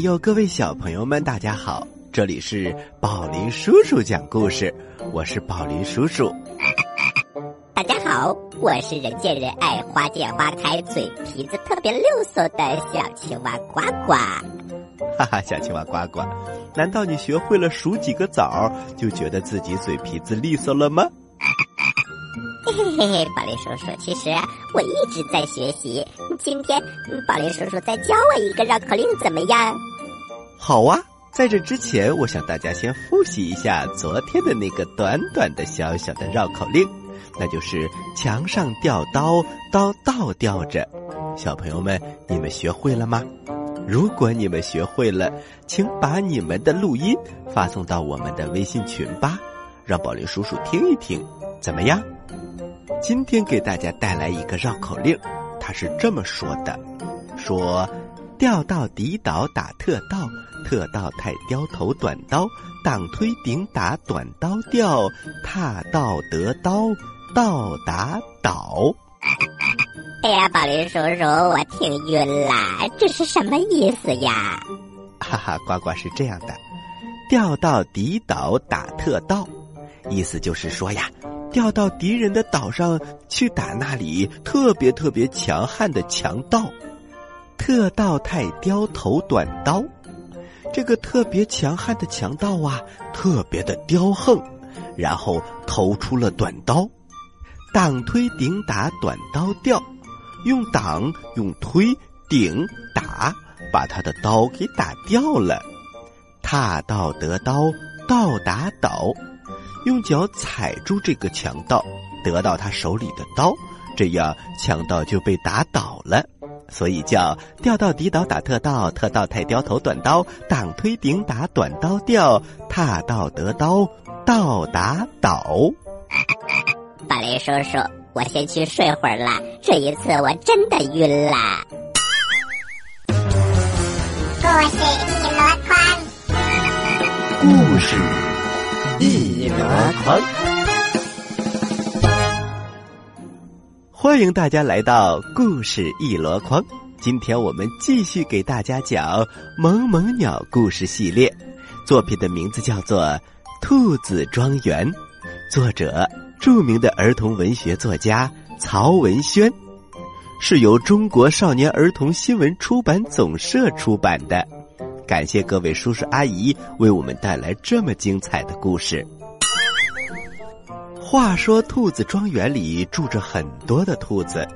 各位大朋友，各位小朋友们，大家好！这里是宝林叔叔讲故事，我是宝林叔叔。大家好，我是人见人爱、花见花开、嘴皮子特别溜索的小青蛙呱呱。哈哈，小青蛙呱呱，难道你学会了数几个枣，就觉得自己嘴皮子利索了吗？嘿嘿嘿嘿，宝林叔叔，其实我一直在学习。今天宝林叔叔再教我一个绕口令，怎么样？好啊！在这之前，我想大家先复习一下昨天的那个短短的小小的绕口令，那就是墙上吊刀，刀倒吊着。小朋友们，你们学会了吗？如果你们学会了，请把你们的录音发送到我们的微信群吧，让宝林叔叔听一听，怎么样？今天给大家带来一个绕口令，他是这么说的：说，吊到底倒打特倒，特倒太刁头短刀，挡推顶打短刀吊，踏倒得刀，倒打倒。哎呀，宝林叔叔，我听晕了，这是什么意思呀？哈哈，呱呱是这样的，吊到底倒打特倒，意思就是说呀。调到敌人的岛上去打那里特别特别强悍的强盗，特盗太刁头短刀。这个特别强悍的强盗啊，特别的刁横，然后投出了短刀，挡推顶打短刀掉，用挡用推顶打，把他的刀给打掉了。踏到得刀，倒打倒。用脚踩住这个强盗，得到他手里的刀，这样强盗就被打倒了，所以叫吊到底倒打特盗，特盗太刁头短刀，挡推顶打短刀掉，踏到得刀，倒打倒。巴雷叔叔，我先去睡会儿了，这一次我真的晕啦。故事一箩筐，故事。一箩筐，欢迎大家来到故事一箩筐。今天我们继续给大家讲《萌萌鸟》故事系列，作品的名字叫做《兔子庄园》，作者著名的儿童文学作家曹文轩，是由中国少年儿童新闻出版总社出版的。感谢各位叔叔阿姨为我们带来这么精彩的故事。话说，兔子庄园里住着很多的兔子，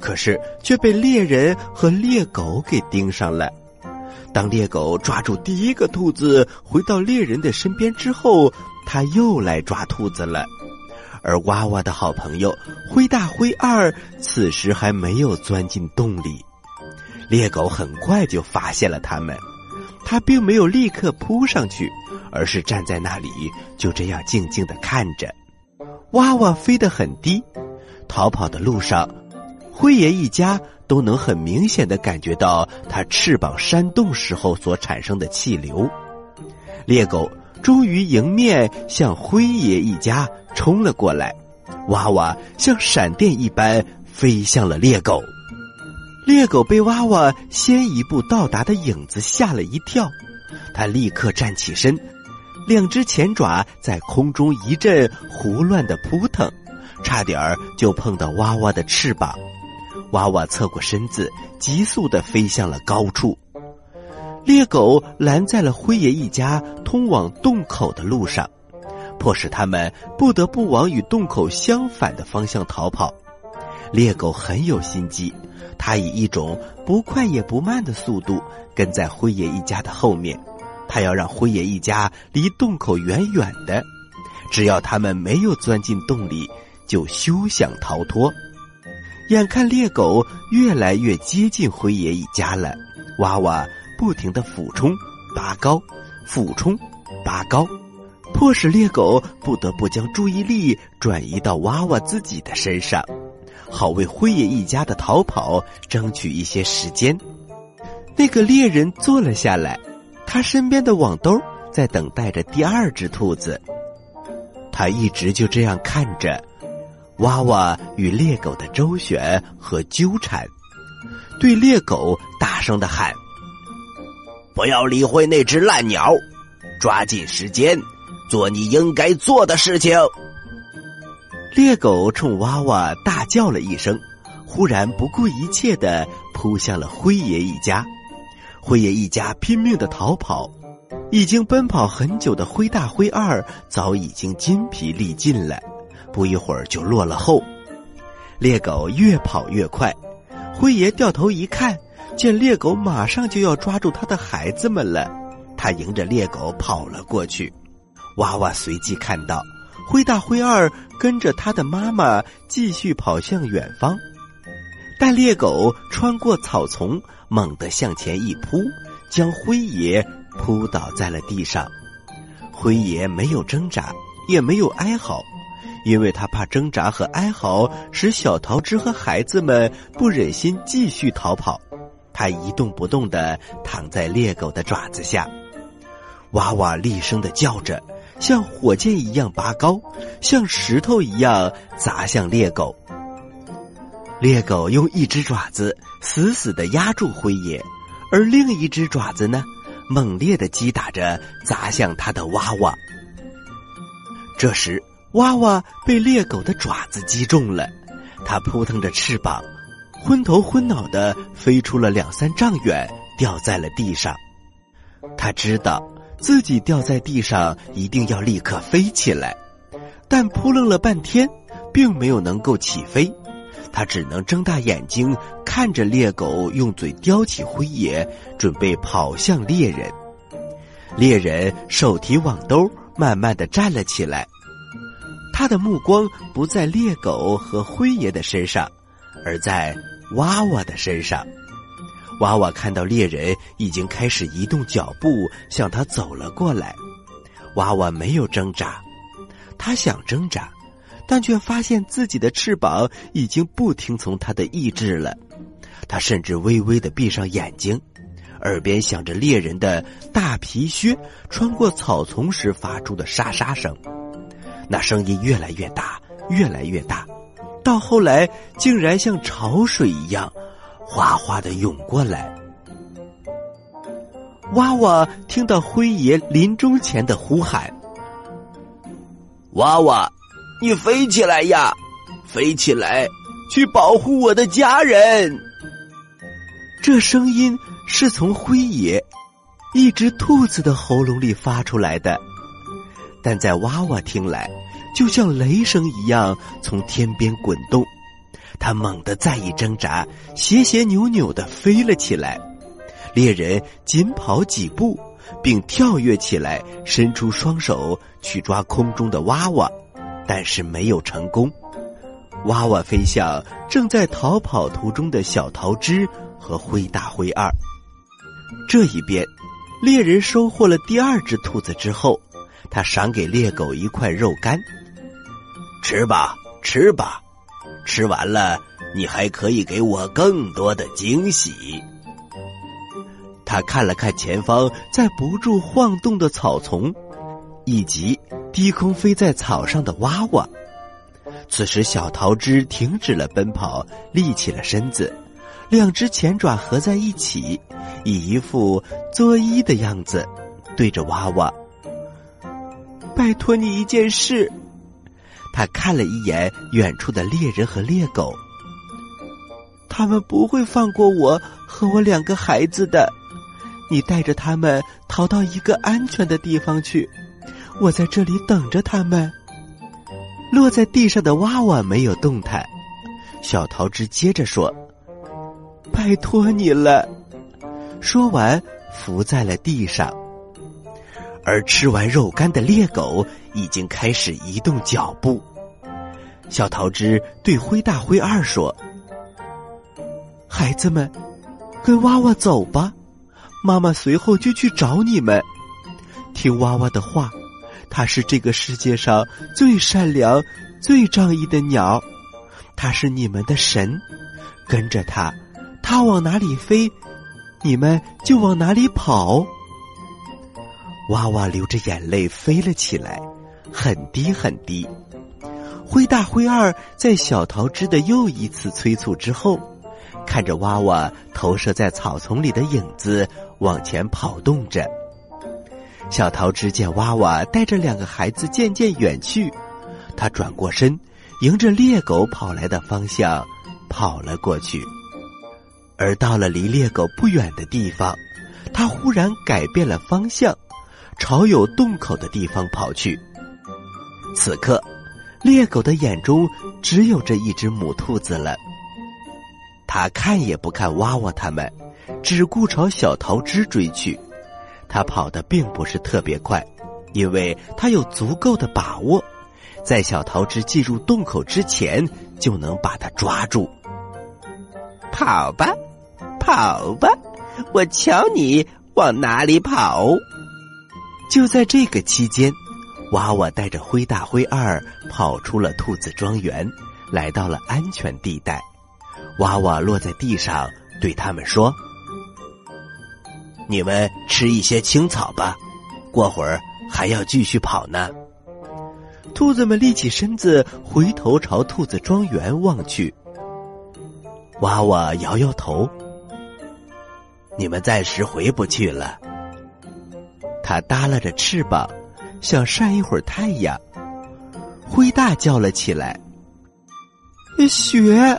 可是却被猎人和猎狗给盯上了。当猎狗抓住第一个兔子，回到猎人的身边之后，他又来抓兔子了。而娃娃的好朋友灰大灰二此时还没有钻进洞里，猎狗很快就发现了他们。他并没有立刻扑上去，而是站在那里，就这样静静的看着。娃娃飞得很低，逃跑的路上，灰爷一家都能很明显的感觉到它翅膀扇动时候所产生的气流。猎狗终于迎面向灰爷一家冲了过来，娃娃像闪电一般飞向了猎狗。猎狗被娃娃先一步到达的影子吓了一跳，它立刻站起身，两只前爪在空中一阵胡乱的扑腾，差点儿就碰到娃娃的翅膀。娃娃侧过身子，急速的飞向了高处。猎狗拦在了灰爷一家通往洞口的路上，迫使他们不得不往与洞口相反的方向逃跑。猎狗很有心机。他以一种不快也不慢的速度跟在灰爷一家的后面，他要让灰爷一家离洞口远远的，只要他们没有钻进洞里，就休想逃脱。眼看猎狗越来越接近灰爷一家了，娃娃不停的俯冲、拔高、俯冲、拔高，迫使猎狗不得不将注意力转移到娃娃自己的身上。好为辉爷一家的逃跑争取一些时间。那个猎人坐了下来，他身边的网兜在等待着第二只兔子。他一直就这样看着娃娃与猎狗的周旋和纠缠，对猎狗大声的喊：“不要理会那只烂鸟，抓紧时间做你应该做的事情。猎狗冲娃娃大叫了一声，忽然不顾一切的扑向了灰爷一家。灰爷一家拼命的逃跑，已经奔跑很久的灰大灰二早已经筋疲力尽了，不一会儿就落了后。猎狗越跑越快，灰爷掉头一看，见猎狗马上就要抓住他的孩子们了，他迎着猎狗跑了过去。娃娃随即看到。灰大灰二跟着他的妈妈继续跑向远方，但猎狗穿过草丛，猛地向前一扑，将灰爷扑倒在了地上。灰爷没有挣扎，也没有哀嚎，因为他怕挣扎和哀嚎使小桃枝和孩子们不忍心继续逃跑。他一动不动的躺在猎狗的爪子下，哇哇厉声的叫着。像火箭一样拔高，像石头一样砸向猎狗。猎狗用一只爪子死死的压住灰爷，而另一只爪子呢，猛烈的击打着砸向他的娃娃。这时，娃娃被猎狗的爪子击中了，它扑腾着翅膀，昏头昏脑的飞出了两三丈远，掉在了地上。他知道。自己掉在地上，一定要立刻飞起来，但扑棱了半天，并没有能够起飞。他只能睁大眼睛看着猎狗用嘴叼起灰爷，准备跑向猎人。猎人手提网兜，慢慢的站了起来，他的目光不在猎狗和灰爷的身上，而在娃娃的身上。娃娃看到猎人已经开始移动脚步向他走了过来，娃娃没有挣扎，他想挣扎，但却发现自己的翅膀已经不听从他的意志了。他甚至微微的闭上眼睛，耳边响着猎人的大皮靴穿过草丛时发出的沙沙声，那声音越来越大，越来越大，到后来竟然像潮水一样。哗哗的涌过来。娃娃听到灰爷临终前的呼喊：“娃娃，你飞起来呀，飞起来，去保护我的家人。”这声音是从灰爷一只兔子的喉咙里发出来的，但在娃娃听来，就像雷声一样从天边滚动。他猛地再一挣扎，斜斜扭扭的飞了起来。猎人紧跑几步，并跳跃起来，伸出双手去抓空中的娃娃，但是没有成功。娃娃飞向正在逃跑途中的小桃枝和灰大灰二。这一边，猎人收获了第二只兔子之后，他赏给猎狗一块肉干，吃吧，吃吧。吃完了，你还可以给我更多的惊喜。他看了看前方在不住晃动的草丛，以及低空飞在草上的娃娃。此时，小桃枝停止了奔跑，立起了身子，两只前爪合在一起，以一副作揖的样子，对着娃娃：“拜托你一件事。”他看了一眼远处的猎人和猎狗，他们不会放过我和我两个孩子的。你带着他们逃到一个安全的地方去，我在这里等着他们。落在地上的娃娃没有动弹，小桃枝接着说：“拜托你了。”说完，伏在了地上。而吃完肉干的猎狗已经开始移动脚步。小桃枝对灰大灰二说：“孩子们，跟娃娃走吧，妈妈随后就去找你们。听娃娃的话，它是这个世界上最善良、最仗义的鸟，它是你们的神。跟着它，它往哪里飞，你们就往哪里跑。”娃娃流着眼泪飞了起来，很低很低。灰大灰二在小桃枝的又一次催促之后，看着娃娃投射在草丛里的影子往前跑动着。小桃枝见娃娃带着两个孩子渐渐远去，他转过身，迎着猎狗跑来的方向跑了过去。而到了离猎狗不远的地方，他忽然改变了方向，朝有洞口的地方跑去。此刻，猎狗的眼中只有这一只母兔子了。他看也不看娃娃他们，只顾朝小桃枝追去。他跑得并不是特别快，因为他有足够的把握，在小桃枝进入洞口之前就能把它抓住。跑吧，跑吧，我瞧你往哪里跑！就在这个期间，娃娃带着灰大灰二跑出了兔子庄园，来到了安全地带。娃娃落在地上，对他们说：“你们吃一些青草吧，过会儿还要继续跑呢。”兔子们立起身子，回头朝兔子庄园望去。娃娃摇摇头：“你们暂时回不去了。”它耷拉着翅膀，想晒一会儿太阳。灰大叫了起来：“雪！”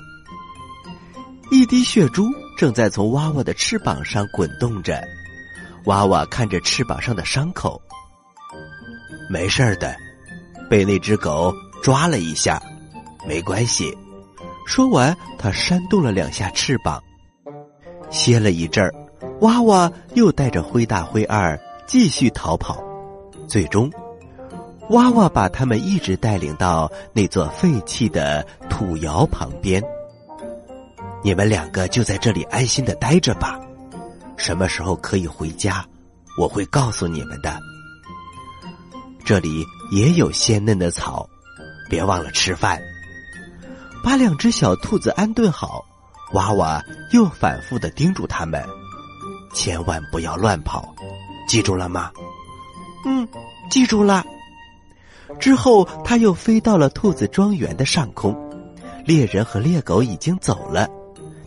一滴血珠正在从娃娃的翅膀上滚动着，娃娃看着翅膀上的伤口，没事的，被那只狗抓了一下，没关系。说完，他扇动了两下翅膀，歇了一阵儿，娃娃又带着灰大灰二继续逃跑，最终，娃娃把他们一直带领到那座废弃的土窑旁边。你们两个就在这里安心的待着吧，什么时候可以回家，我会告诉你们的。这里也有鲜嫩的草，别忘了吃饭。把两只小兔子安顿好，娃娃又反复的叮嘱他们，千万不要乱跑，记住了吗？嗯，记住了。之后，他又飞到了兔子庄园的上空，猎人和猎狗已经走了。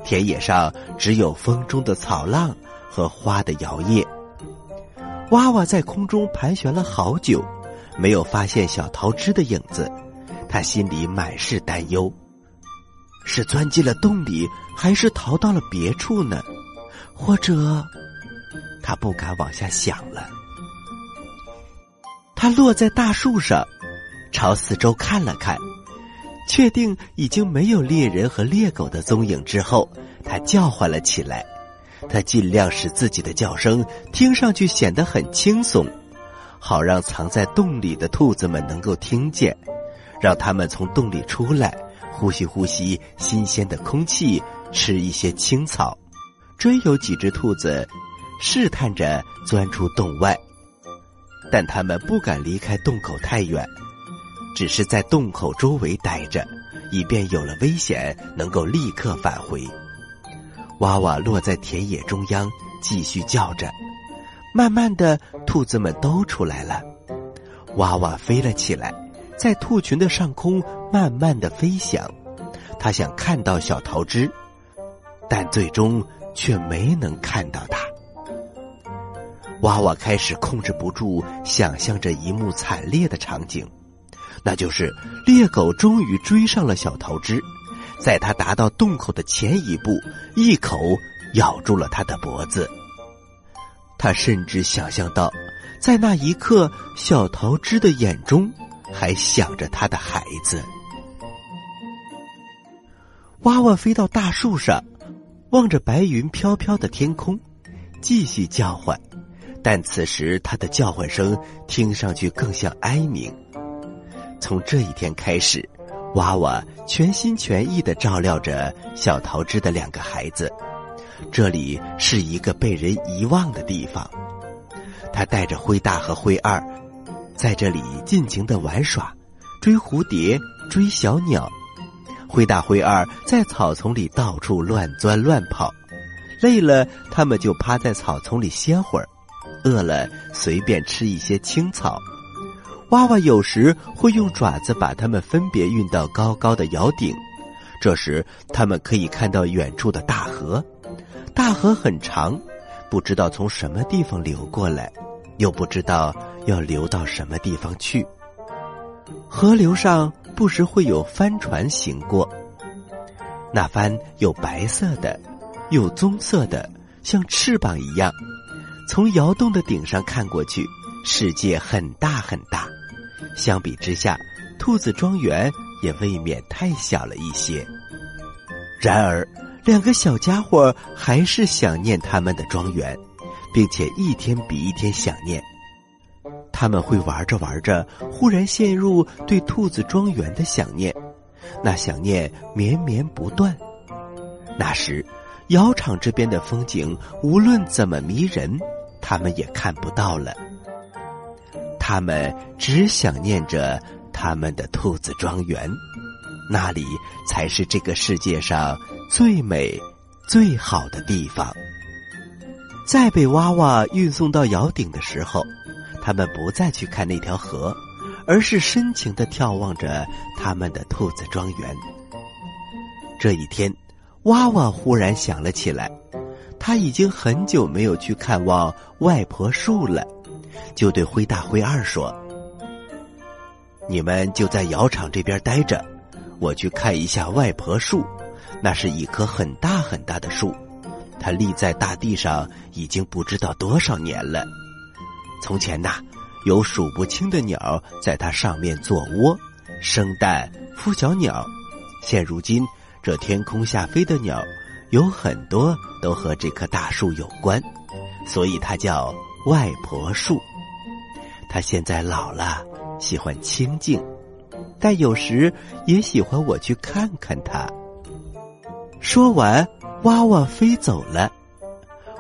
田野上只有风中的草浪和花的摇曳。娃娃在空中盘旋了好久，没有发现小桃枝的影子，他心里满是担忧：是钻进了洞里，还是逃到了别处呢？或者，他不敢往下想了。他落在大树上，朝四周看了看。确定已经没有猎人和猎狗的踪影之后，他叫唤了起来。他尽量使自己的叫声听上去显得很轻松，好让藏在洞里的兔子们能够听见，让他们从洞里出来，呼吸呼吸新鲜的空气，吃一些青草。真有几只兔子试探着钻出洞外，但他们不敢离开洞口太远。只是在洞口周围待着，以便有了危险能够立刻返回。娃娃落在田野中央，继续叫着。慢慢的，兔子们都出来了。娃娃飞了起来，在兔群的上空慢慢的飞翔。他想看到小桃枝，但最终却没能看到它。娃娃开始控制不住，想象着一幕惨烈的场景。那就是猎狗终于追上了小桃枝，在它达到洞口的前一步，一口咬住了它的脖子。他甚至想象到，在那一刻，小桃枝的眼中还想着他的孩子。娃娃飞到大树上，望着白云飘飘的天空，继续叫唤，但此时他的叫唤声听上去更像哀鸣。从这一天开始，娃娃全心全意的照料着小桃枝的两个孩子。这里是一个被人遗忘的地方。他带着灰大和灰二，在这里尽情的玩耍，追蝴蝶，追小鸟。灰大灰二在草丛里到处乱钻乱跑，累了他们就趴在草丛里歇会儿，饿了随便吃一些青草。娃娃有时会用爪子把它们分别运到高高的窑顶，这时，他们可以看到远处的大河，大河很长，不知道从什么地方流过来，又不知道要流到什么地方去。河流上不时会有帆船行过，那帆有白色的，有棕色的，像翅膀一样。从窑洞的顶上看过去，世界很大很大。相比之下，兔子庄园也未免太小了一些。然而，两个小家伙还是想念他们的庄园，并且一天比一天想念。他们会玩着玩着，忽然陷入对兔子庄园的想念，那想念绵绵不断。那时，窑厂这边的风景无论怎么迷人。他们也看不到了，他们只想念着他们的兔子庄园，那里才是这个世界上最美、最好的地方。在被娃娃运送到窑顶的时候，他们不再去看那条河，而是深情的眺望着他们的兔子庄园。这一天，娃娃忽然想了起来。他已经很久没有去看望外婆树了，就对灰大灰二说：“你们就在窑厂这边待着，我去看一下外婆树。那是一棵很大很大的树，它立在大地上已经不知道多少年了。从前呐，有数不清的鸟在它上面做窝、生蛋、孵小鸟。现如今，这天空下飞的鸟。”有很多都和这棵大树有关，所以它叫外婆树。它现在老了，喜欢清静，但有时也喜欢我去看看它。说完，娃娃飞走了。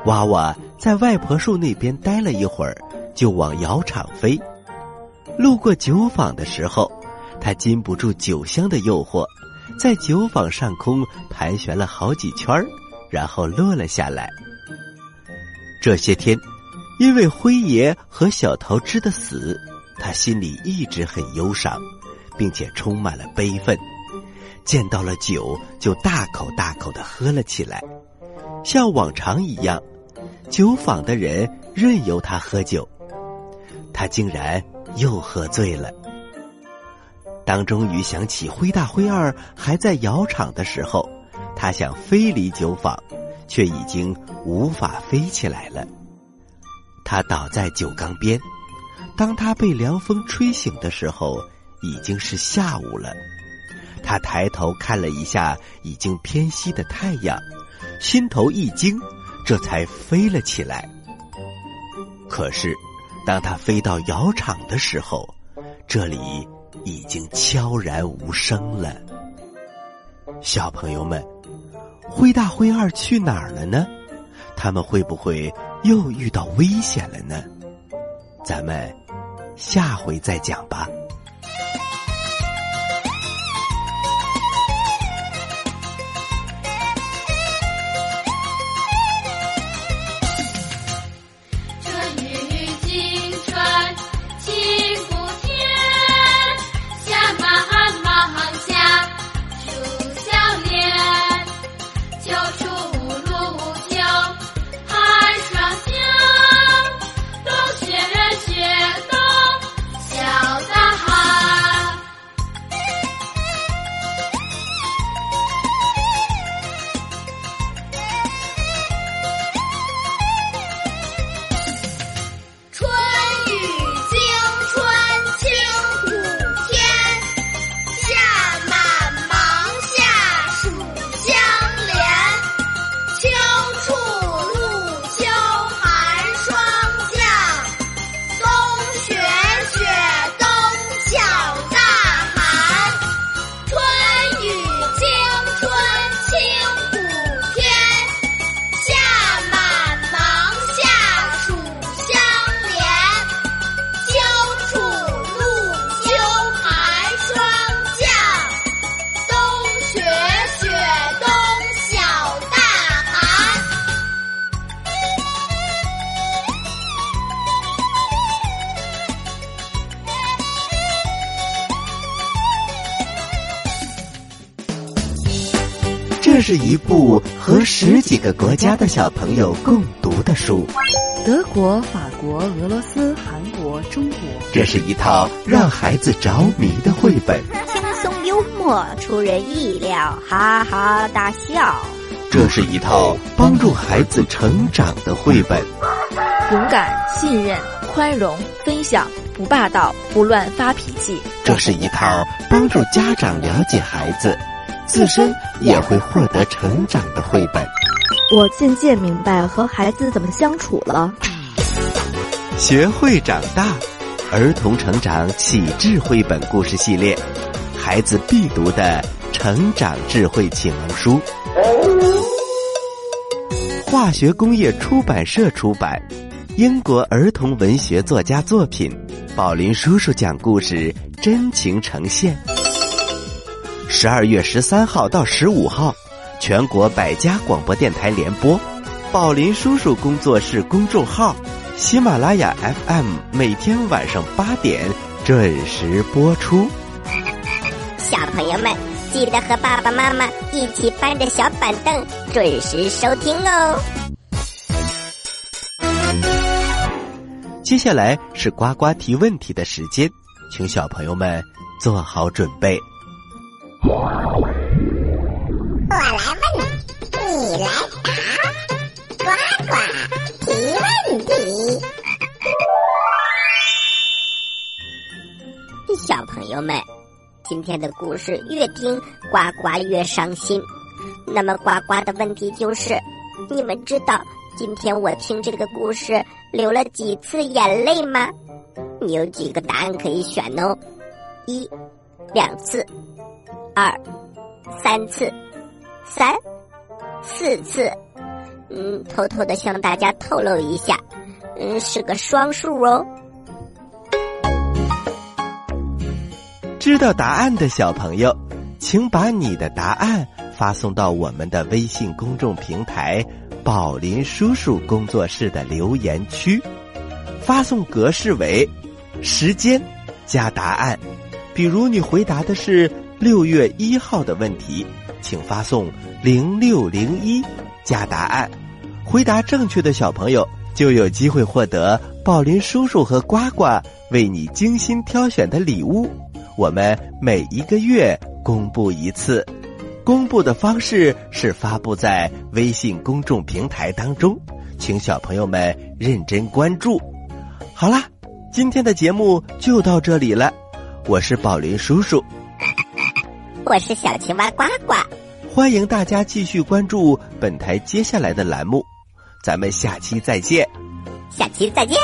娃娃在外婆树那边待了一会儿，就往窑厂飞。路过酒坊的时候，他禁不住酒香的诱惑。在酒坊上空盘旋了好几圈然后落了下来。这些天，因为灰爷和小桃枝的死，他心里一直很忧伤，并且充满了悲愤。见到了酒，就大口大口的喝了起来，像往常一样，酒坊的人任由他喝酒，他竟然又喝醉了。当终于想起灰大灰二还在窑厂的时候，他想飞离酒坊，却已经无法飞起来了。他倒在酒缸边，当他被凉风吹醒的时候，已经是下午了。他抬头看了一下已经偏西的太阳，心头一惊，这才飞了起来。可是，当他飞到窑厂的时候，这里。已经悄然无声了。小朋友们，灰大灰二去哪儿了呢？他们会不会又遇到危险了呢？咱们下回再讲吧。是一部和十几个国家的小朋友共读的书。德国、法国、俄罗斯、韩国、中国，这是一套让孩子着迷的绘本。轻松幽默，出人意料，哈哈大笑。这是一套帮助孩子成长的绘本。勇敢、信任、宽容、分享，不霸道，不乱发脾气。这是一套帮助家长了解孩子，自身也会获得成长的绘本。我渐渐明白和孩子怎么相处了。学会长大，儿童成长启智绘本故事系列，孩子必读的成长智慧启蒙书。化学工业出版社出版，英国儿童文学作家作品，宝林叔叔讲故事，真情呈现。十二月十三号到十五号。全国百家广播电台联播，宝林叔叔工作室公众号，喜马拉雅 FM 每天晚上八点准时播出。小朋友们，记得和爸爸妈妈一起搬着小板凳准时收听哦。接下来是呱呱提问题的时间，请小朋友们做好准备。我来问，你来答，呱呱提问题。小朋友们，今天的故事越听呱呱越伤心。那么呱呱的问题就是，你们知道今天我听这个故事流了几次眼泪吗？你有几个答案可以选哦？一、两次；二、三次。三、四次，嗯，偷偷的向大家透露一下，嗯，是个双数哦。知道答案的小朋友，请把你的答案发送到我们的微信公众平台“宝林叔叔工作室”的留言区，发送格式为时间加答案。比如你回答的是六月一号的问题。请发送零六零一加答案，回答正确的小朋友就有机会获得宝林叔叔和呱呱为你精心挑选的礼物。我们每一个月公布一次，公布的方式是发布在微信公众平台当中，请小朋友们认真关注。好啦，今天的节目就到这里了，我是宝林叔叔。我是小青蛙呱呱，欢迎大家继续关注本台接下来的栏目，咱们下期再见。下期再见。